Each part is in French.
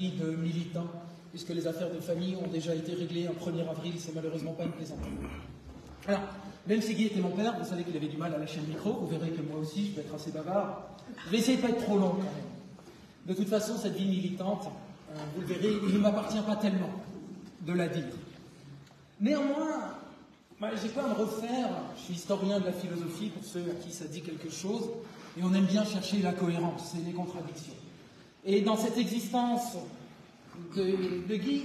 de militants, puisque les affaires de famille ont déjà été réglées un 1er avril, c'est malheureusement pas une plaisanterie. Alors, même si Guy était mon père, vous savez qu'il avait du mal à lâcher le micro, vous verrez que moi aussi je vais être assez bavard. Je vais essayer de pas être trop long quand même. De toute façon, cette vie militante, euh, vous le verrez, il ne m'appartient pas tellement de la dire. Néanmoins, bah, j'ai pas à me refaire, je suis historien de la philosophie pour ceux à qui ça dit quelque chose, et on aime bien chercher la cohérence et les contradictions. Et dans cette existence de, Guy,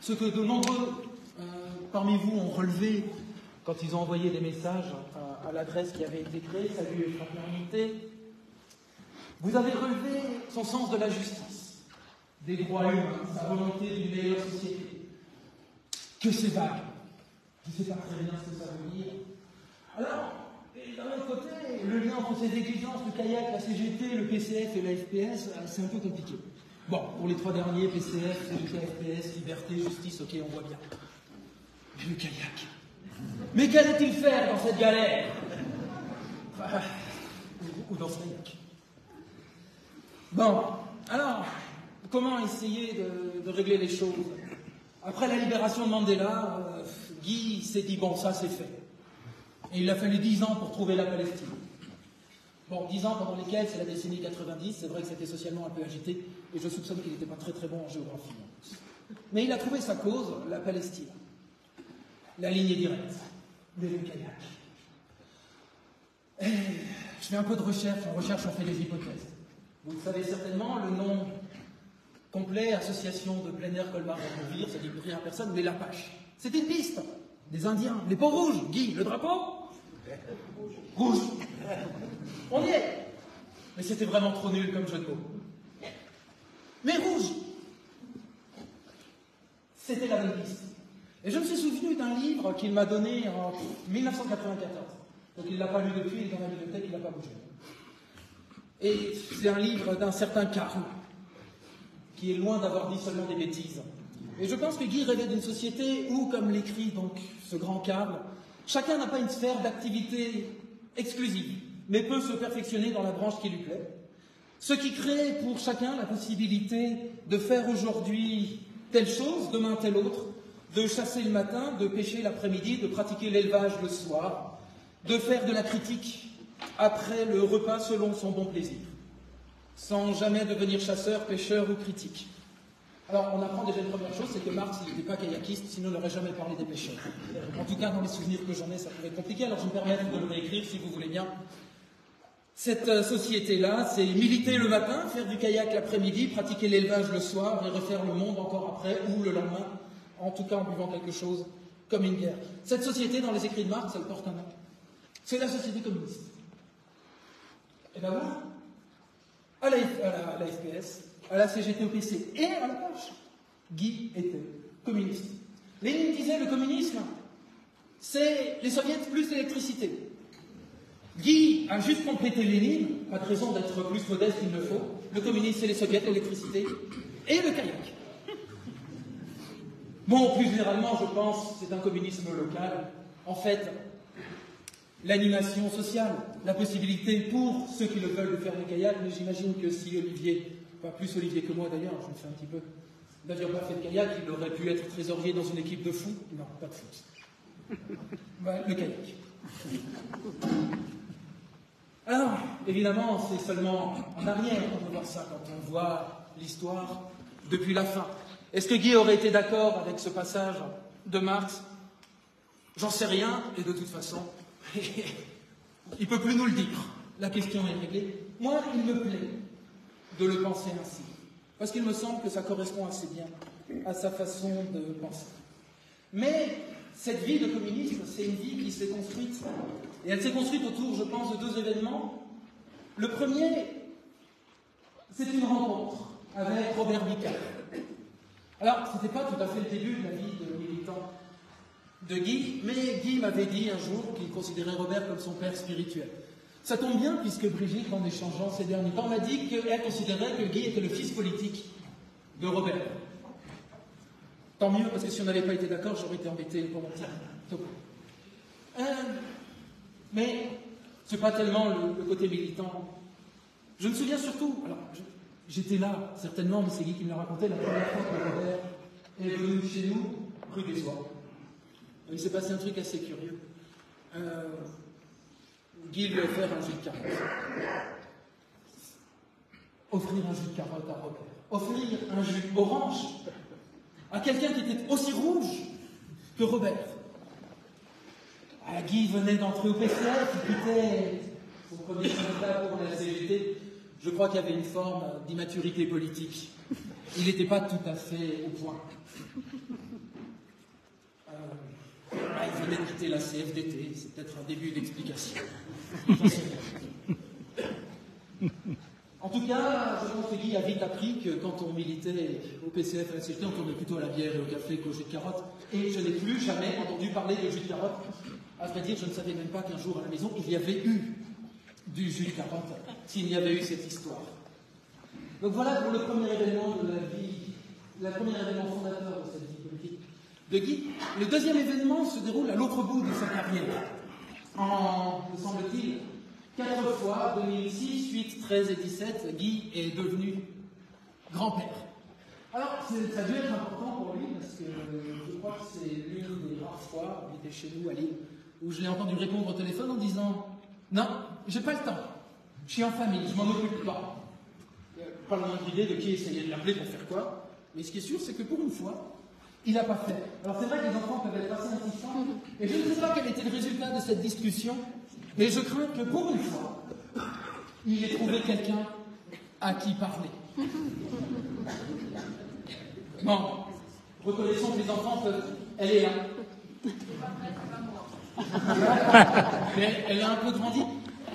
ce que de nombreux euh, parmi vous ont relevé quand ils ont envoyé des messages à, l'adresse qui avait été créée, salut et fraternité, vous avez relevé son sens de la justice, des droits humains, sa volonté d'une meilleure société. Que c'est vague. Je ne sais pas très bien ce que ça veut dire. Alors, d'un autre côté, le lien entre ces exigences, le kayak, la CGT, le PCF et la FPS, euh, c'est un peu compliqué. Bon, pour les trois derniers, PCF, CGT, FPS, liberté, justice, ok, on voit bien. Mais le kayak. Mais qu'allait-il faire dans cette galère? Ou, dans ce kayak? Bon, alors, comment essayer de, régler les choses? Après la libération de Mandela, euh, Guy s'est dit, bon, ça c'est fait. Et il a fallu dix ans pour trouver la Palestine. Bon, dix ans pendant lesquels c'est la décennie 90, c'est vrai que c'était socialement un peu agité, et je soupçonne qu'il n'était pas très très bon en géographie. Mais il a trouvé sa cause, la Palestine. La ligne est directe, le kayak. je fais un peu de recherche, en recherche on fait des hypothèses. Vous le savez certainement, le nom complet, Association de plein air Colmar Vire, ça dit rien à personne, mais l'Apache. C'était une piste des Indiens, les peaux rouges, Guy, le drapeau Rouge. On y est. Mais c'était vraiment trop nul comme jeu de mots. Mais rouge. C'était la bonne. Et je me suis souvenu d'un livre qu'il m'a donné en 1994. Donc il ne l'a pas lu depuis, il est dans la bibliothèque, il n'a pas bougé. Et c'est un livre d'un certain Karl, qui est loin d'avoir dit seulement des bêtises. Et je pense que Guy rêvait d'une société où, comme l'écrit donc ce grand Karl, chacun n'a pas une sphère d'activité exclusive, mais peut se perfectionner dans la branche qui lui plaît. Ce qui crée pour chacun la possibilité de faire aujourd'hui telle chose, demain telle autre, de chasser le matin, de pêcher l'après-midi, de pratiquer l'élevage le soir, de faire de la critique après le repas selon son bon plaisir, sans jamais devenir chasseur, pêcheur ou critique. Alors, on apprend déjà une première chose, c'est que Marx, n'était pas kayakiste, sinon il n'aurait jamais parlé des pêcheurs. En tout cas, dans les souvenirs que j'en ai, ça pourrait être compliqué, alors je me permets de le réécrire si vous voulez bien. Cette euh, société-là, c'est militer le matin, faire du kayak l'après-midi, pratiquer l'élevage le soir et refaire le monde encore après ou le lendemain, en tout cas en buvant quelque chose comme une guerre. Cette société, dans les écrits de Marx, elle porte un nom. C'est la société communiste. Et bien voilà, à la, à la FPS, à la CGT au PC et à la poche. Guy était communiste. Lénine disait le communisme, c'est les soviets plus l'électricité. Guy a juste complété Lénine, pas de raison d'être plus modeste qu'il ne faut. Le communisme, c'est les soviets, l'électricité et le kayak. Bon, plus généralement, je pense, c'est un communisme local. En fait, l'animation sociale, la possibilité pour ceux qui le veulent de faire du kayak, mais j'imagine que si Olivier pas plus Olivier que moi d'ailleurs, je me fais un petit peu, d'ailleurs pas fait de kayak, il aurait pu être trésorier dans une équipe de foot. Non, pas de foot. le kayak. Alors, évidemment, c'est seulement en arrière qu'on peut voir ça quand on voit l'histoire depuis la fin. Est-ce que Guy aurait été d'accord avec ce passage de Marx? J'en sais rien, et de toute façon, il ne peut plus nous le dire. La question est réglée. Moi, il me plaît de le penser ainsi. Parce qu'il me semble que ça correspond assez bien à sa façon de penser. Mais cette vie de communisme, c'est une vie qui s'est construite, et elle s'est construite autour, je pense, de deux événements. Le premier, c'est une rencontre avec Robert Bicard. Alors, ce n'était pas tout à fait le début de la vie de militant de Guy, mais Guy m'avait dit un jour qu'il considérait Robert comme son père spirituel. Ça tombe bien puisque Brigitte, en échangeant ces derniers temps, m'a dit qu'elle considérait que Guy était le fils politique de Robert. Tant mieux, parce que si on n'avait pas été d'accord, j'aurais été embêté pour mon euh, mais ce n'est pas tellement le, côté militant. Je me souviens surtout, alors J'étais là, certainement, mais c'est Guy qui me l'a raconté, la première fois que Robert est venu chez nous, rue des Oies. Il s'est passé un truc assez curieux. Euh, Guy lui offert un jus de carotte. Offrir un jus de carotte à Robert. Offrir un jus orange à quelqu'un qui était aussi rouge que Robert. Ah, Guy venait d'entrer au PCF, il quittait son premier syndicat pour la CGT. Je crois qu'il y avait une forme d'immaturité politique. Il n'était pas tout à fait au point. Euh, ah, il venait de quitter la CFDT, c'est peut-être un début d'explication. En tout cas, je pense que Guy a vite appris que quand on militait au PCF et à la CGT, on tournait plutôt à la bière et au café qu'au jus de carotte. Et je n'ai plus jamais entendu parler de jus de carotte. À vrai dire, je ne savais même pas qu'un jour à la maison, il y avait eu du jus de carotte, s'il y avait eu cette histoire. Donc voilà pour le premier événement de la vie, le premier événement fondateur de cette vie politique de Guy. Le deuxième événement se déroule à l'autre bout de sa carrière. En, me semble-t-il, quatre fois, 2006, 8, 13 et 17, Guy est devenu grand-père. Alors, ça a dû être important pour lui, parce que je crois que c'est l'une des rares fois, il était chez nous à Lille, où je l'ai entendu répondre au téléphone en disant Non, j'ai pas le temps, je suis en famille, je m'en occupe pas. Pas le moindre idée de qui essayait de l'appeler pour faire quoi, mais ce qui est sûr, c'est que pour une fois, il n'a pas fait. Alors c'est vrai que les enfants peuvent être assez insistants, et je ne sais pas quel était le résultat de cette discussion, mais je crains que pour une fois, il ait trouvé quelqu'un à qui parler. Bon, reconnaissons que les enfants peuvent. Elle est là. Mais elle a un peu grandi.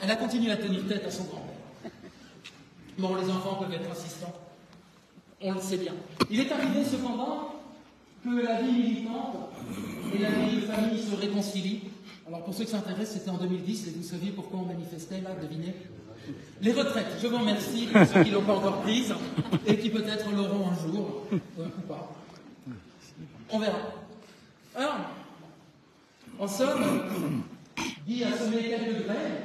Elle a continué à tenir tête à son grand-père. Bon, les enfants peuvent être insistants. On le sait bien. Il est arrivé cependant que la vie militante et la vie de famille se réconcilient. Alors pour ceux qui s'intéressent, c'était en 2010 et vous saviez pourquoi on manifestait là, devinez? Les retraites, je vous remercie pour ceux qui ne l'ont pas encore prises et qui peut-être l'auront un jour, ou pas. On verra. Alors, en somme, Guy a semé quelques graines,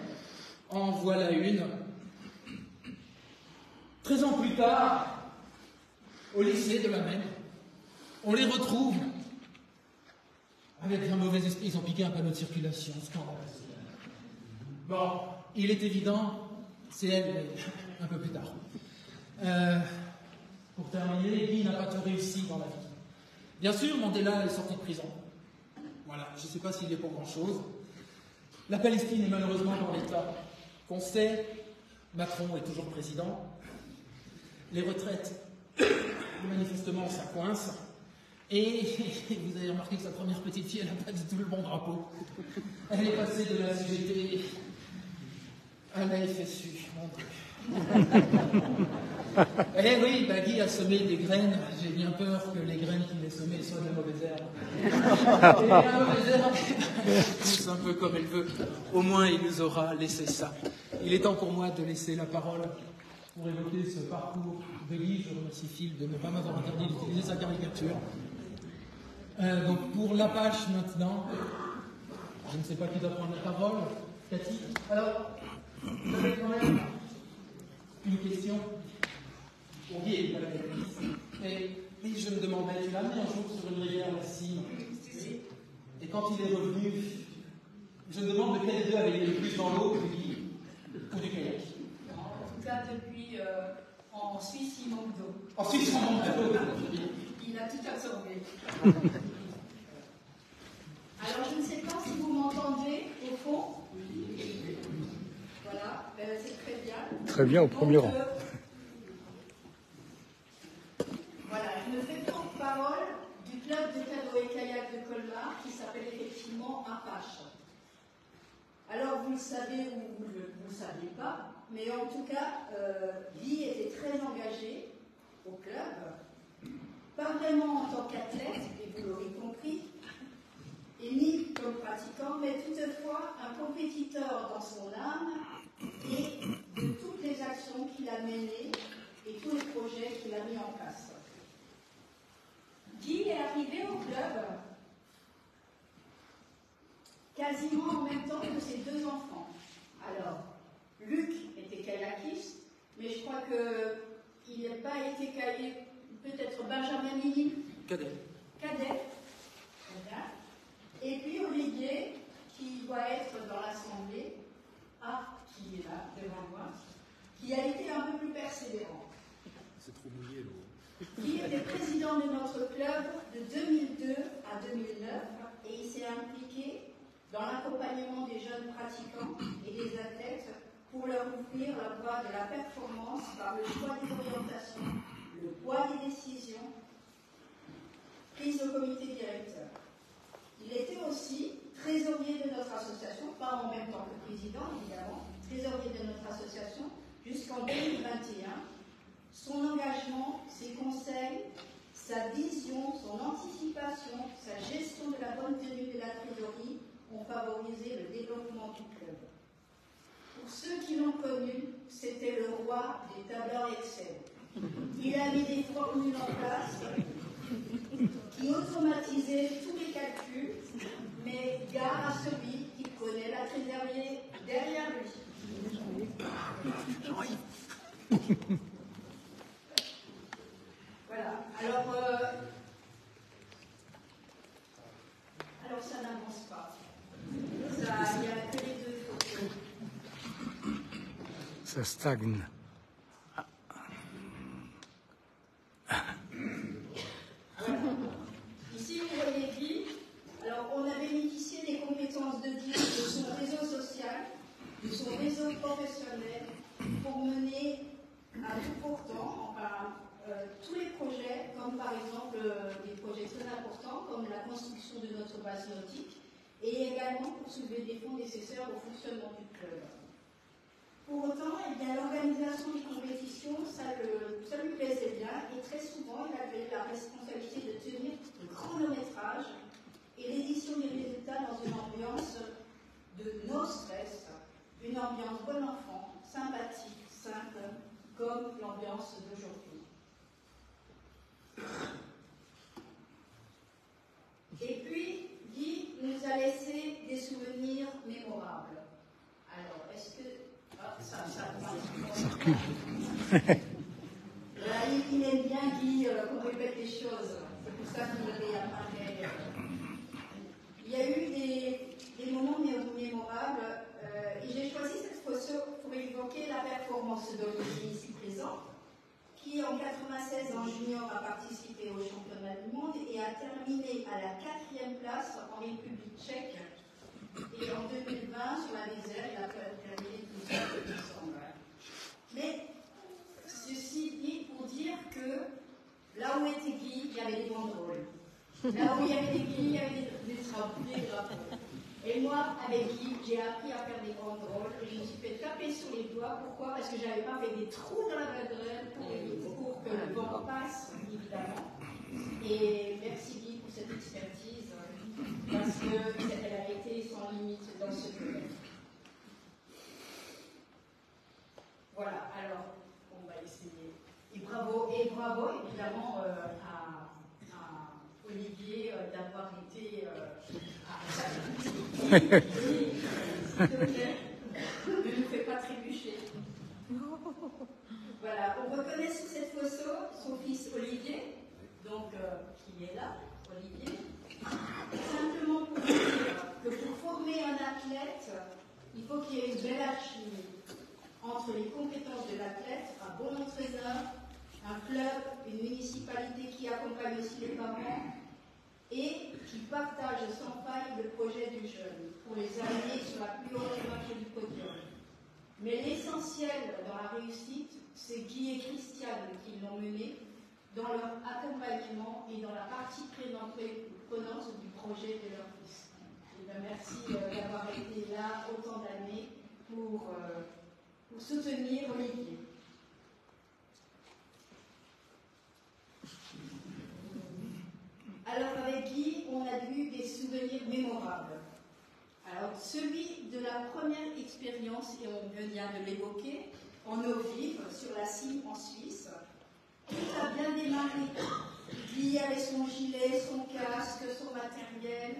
en voilà une. Treize ans plus tard, au lycée de la même, on les retrouve avec un mauvais esprit. Ils ont piqué un panneau de circulation, scandale. Bon, il est évident, c'est elle, mais un peu plus tard. Euh, pour terminer, Guy n'a pas tout réussi dans la vie? Bien sûr, Mandela est sorti de prison. Voilà, je ne sais pas s'il est pour grand-chose. La Palestine est malheureusement dans l'état qu'on sait. Macron est toujours président. Les retraites, manifestement, ça coince. Et vous avez remarqué que sa première petite fille, elle n'a pas du tout le bon drapeau. Elle est passée de la CGT à la FSU, mon eh oui, Bagui a semé des graines. J'ai bien peur que les graines qu'il ait semées soient de la mauvaise herbe. Et la mauvaise herbe pousse un peu comme elle veut. Au moins, il nous aura laissé ça. Il est temps pour moi de laisser la parole pour évoquer ce parcours de Guy. Je remercie Phil de ne pas m'avoir interdit d'utiliser sa caricature. Euh, donc pour l'Apache maintenant, je ne sais pas qui doit prendre la parole. Cathy Alors, vous avez quand même une question pour Guy et, et je me demandais, tu l'as amené un jour sur une rivière, cime. Et quand il est revenu, je me demande lequel des deux avait le plus dans l'eau, du Guy ou du kayak. En tout cas, depuis euh, en Suisse, il manque d'eau. En Suisse, il manque d'eau. Il a tout absorbé. Alors, je ne sais pas si vous m'entendez au fond. Voilà, euh, c'est très bien. Très bien, au premier Donc, rang. euh, voilà, je me fais porte-parole du club de canoë-kayak de Colmar qui s'appelle effectivement Apache. Alors, vous le savez ou vous ne le savez pas, mais en tout cas, euh, Guy était très engagé au club, pas vraiment en tant qu'athlète, et vous l'aurez compris, et ni comme pratiquant, mais toutefois un compétiteur dans son âme et de toutes les actions qu'il a menées et tous les projets qu'il a mis en place. Guy est arrivé au club quasiment en même temps que ses deux enfants. Alors, Luc était kayakiste, mais je crois qu'il minime Cadet. Cadet. Et puis Olivier, qui doit être dans l'Assemblée, ah, qui est là, devant moi, qui a été un peu plus persévérant. C'est trop mouillé l'eau. Qui était président de notre club de 2002 à 2009 et il s'est impliqué dans l'accompagnement des jeunes pratiquants et des athlètes pour leur ouvrir la voie de la performance par le choix des orientations, le poids des décisions prises au comité directeur. Il était aussi trésorier de notre association, pas en même temps que président évidemment, trésorier de notre association jusqu'en 2021. Son engagement, ses conseils, sa vision, son anticipation, sa gestion de la bonne tenue de la trésorerie ont favorisé le développement du club. Pour ceux qui l'ont connu, c'était le roi des tableurs Excel. Il a mis des formules en place qui automatisaient tous les calculs, mais gare à celui qui connaît la trésorerie derrière lui. Voilà. Alors, euh, alors ça n'avance pas. Ça, il n'y a que les deux photos. Ça stagne. Ici, vous voyez Guy. Alors, on a bénéficié des compétences de Guy, de son réseau social, de son réseau professionnel, pour mener à tout pourtant, enfin, euh, tous les projets, comme par exemple euh, des projets très importants, comme la construction de notre base nautique, et également pour soulever des fonds nécessaires au fonctionnement du club. Pour autant, l'organisation des compétitions, ça lui plaisait bien, et très souvent, il avait la responsabilité de tenir le chronométrage et l'édition des résultats dans une ambiance de no stress, une ambiance bon enfant, sympathique, simple, comme l'ambiance d'aujourd'hui. Et puis, Guy nous a laissé des souvenirs mémorables. Alors, est-ce que. Ah, ça, ça, ça. Là, il, aime bien, euh, qu'on répète les choses. C'est pour ça qu'il réapparaît. Il y a eu des, moments mé- mémorables j'ai choisi cette photo pour évoquer la performance d'Olivier ici présent, qui en 96 en junior a participé au championnat du monde et a terminé à la quatrième place en République tchèque. Et en 2020, sur la désert, il a terminé tout ça, il me. Mais ceci dit pour dire là où était Guy, il y avait des banderoles. Là où il y avait des Guy, il y avait des, des des drapeaux. Et moi, avec Guy, j'ai appris à faire des banderoles et je me suis fait taper sur les doigts. Pourquoi? Parce que je n'avais pas fait des trous dans la banderole pour, pour que le vent passe, évidemment. Et merci Guy pour cette expertise, parce qu'elle a été sans limite dans ce domaine. Voilà, alors, on va essayer. Et bravo, évidemment euh, à, Olivier euh, d'avoir été. Euh, à... Ne nous fais pas trébucher. Voilà, on reconnaît sur cette photo son fils Olivier, donc qui est là, Olivier. Simplement pour dire que pour former un athlète, il faut qu'il y ait une belle alchimie entre les compétences de l'athlète, un bon entraîneur, un club, une municipalité qui accompagne aussi les parents et qui partage sans faille le projet du jeune pour les amener sur la plus haute marche du podium. Mais l'essentiel dans la réussite, c'est Guy et Christiane qui l'ont mené dans leur accompagnement et dans la partie prenante du projet de leur fils. Eh bien, merci euh, d'avoir été là autant d'années pour, euh, pour soutenir Olivier. Alors avec Guy, on a souvenirs mémorables. Alors celui de la première expérience, et on vient de l'évoquer, en eau vive, sur la cime en Suisse. Tout a bien démarré. Guy avait son gilet, son casque, son matériel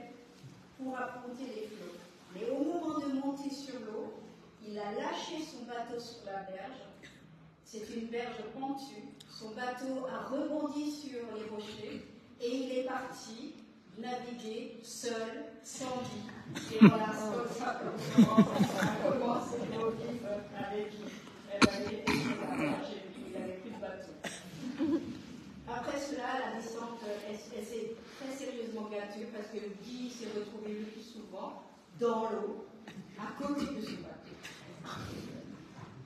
pour affronter les flots. Mais au moment de monter sur l'eau, il a lâché son bateau sur la berge. C'est une berge pentue. Son bateau a rebondi sur les rochers parti naviguer seul, sans vie. Et voilà, ça, comme a commencé nos livres avec avait il n'avait plus de bateau. Après cela, la descente, s'est très sérieusement gâtée parce que Guy s'est retrouvé le plus souvent dans l'eau, à côté de son bateau.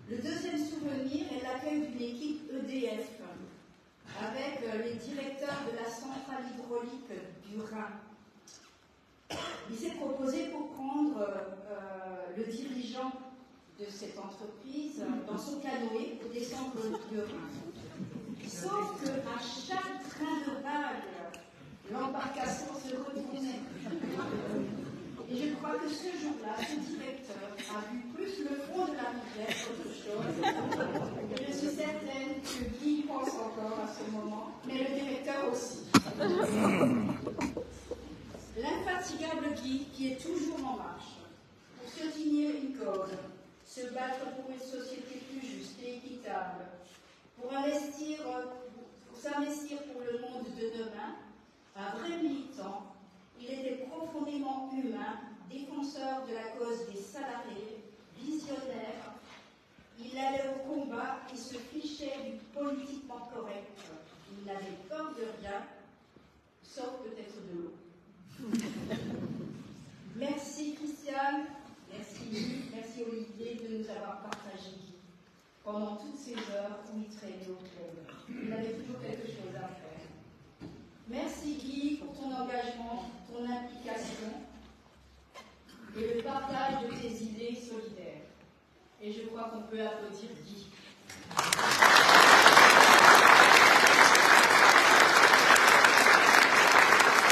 Le deuxième souvenir est l'accueil d'une équipe EDF avec euh, les directeurs de la centrale hydraulique du Rhin. Il s'est proposé pour prendre euh, le dirigeant de cette entreprise dans son canoë pour descendre du Rhin. Sauf qu'à chaque train de vague, l'embarcation se retournait. Et je crois que ce jour-là, ce directeur a vu plus le fond de la rivière qu'autre chose. je suis certaine que Guy pense encore à ce moment, mais le directeur aussi. L'infatigable Guy qui est toujours en marche pour se tenir une cause, se battre pour une société plus juste et équitable, pour investir, pour s'investir pour le monde de demain, un vrai militant il était profondément humain, défenseur de la cause des salariés, visionnaire. Il allait au combat et se fichait du politiquement correct. Il n'avait peur de rien, sauf peut-être de l'eau. merci Christiane, merci Luc, merci Olivier de nous avoir partagé pendant toutes ces heures où il traînait au club. Il avait toujours quelque chose à faire. Merci Guy pour ton engagement, ton implication et le partage de tes idées solidaires. Et je crois qu'on peut applaudir Guy.